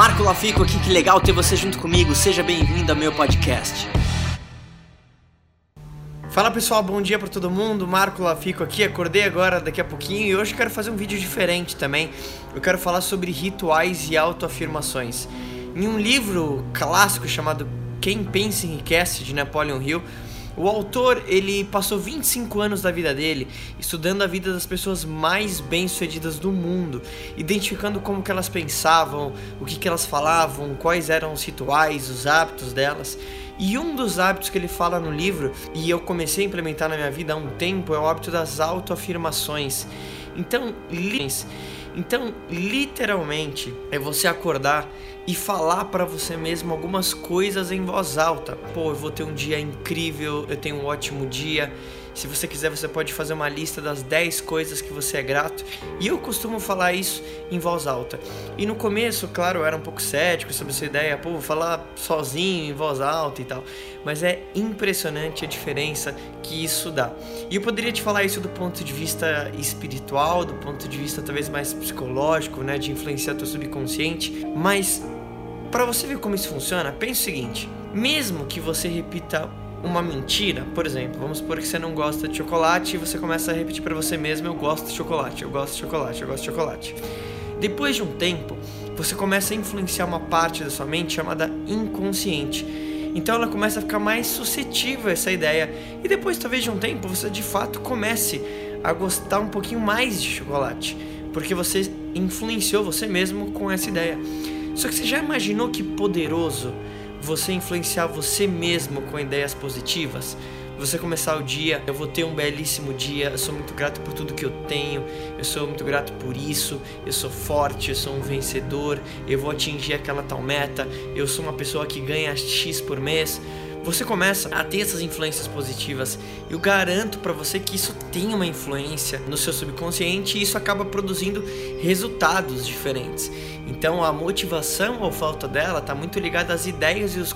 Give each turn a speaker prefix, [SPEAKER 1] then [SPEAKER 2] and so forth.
[SPEAKER 1] Marco Lafico aqui, que legal ter você junto comigo. Seja bem-vindo ao meu podcast.
[SPEAKER 2] Fala pessoal, bom dia para todo mundo. Marco Lafico aqui. Acordei agora daqui a pouquinho e hoje quero fazer um vídeo diferente também. Eu quero falar sobre rituais e autoafirmações. Em um livro clássico chamado Quem Pensa Enriquece de Napoleon Hill, o autor, ele passou 25 anos da vida dele estudando a vida das pessoas mais bem-sucedidas do mundo, identificando como que elas pensavam, o que que elas falavam, quais eram os rituais, os hábitos delas. E um dos hábitos que ele fala no livro, e eu comecei a implementar na minha vida há um tempo, é o hábito das autoafirmações. Então, então, literalmente, é você acordar e falar para você mesmo algumas coisas em voz alta. Pô, eu vou ter um dia incrível, eu tenho um ótimo dia. Se você quiser, você pode fazer uma lista das 10 coisas que você é grato. E eu costumo falar isso em voz alta. E no começo, claro, eu era um pouco cético sobre essa ideia, pô, vou falar sozinho em voz alta e tal. Mas é impressionante a diferença que isso dá. E eu poderia te falar isso do ponto de vista espiritual, do ponto de vista talvez mais psicológico, né, de influenciar teu subconsciente, mas para você ver como isso funciona, pense o seguinte: mesmo que você repita uma mentira, por exemplo, vamos supor que você não gosta de chocolate e você começa a repetir para você mesmo: eu gosto de chocolate, eu gosto de chocolate, eu gosto de chocolate. Depois de um tempo, você começa a influenciar uma parte da sua mente chamada inconsciente. Então ela começa a ficar mais suscetível a essa ideia. E depois, talvez de um tempo, você de fato comece a gostar um pouquinho mais de chocolate, porque você influenciou você mesmo com essa ideia. Só que você já imaginou que poderoso você influenciar você mesmo com ideias positivas? Você começar o dia, eu vou ter um belíssimo dia, eu sou muito grato por tudo que eu tenho, eu sou muito grato por isso, eu sou forte, eu sou um vencedor, eu vou atingir aquela tal meta, eu sou uma pessoa que ganha X por mês você começa a ter essas influências positivas. Eu garanto para você que isso tem uma influência no seu subconsciente e isso acaba produzindo resultados diferentes. Então a motivação ou falta dela está muito ligada às ideias e os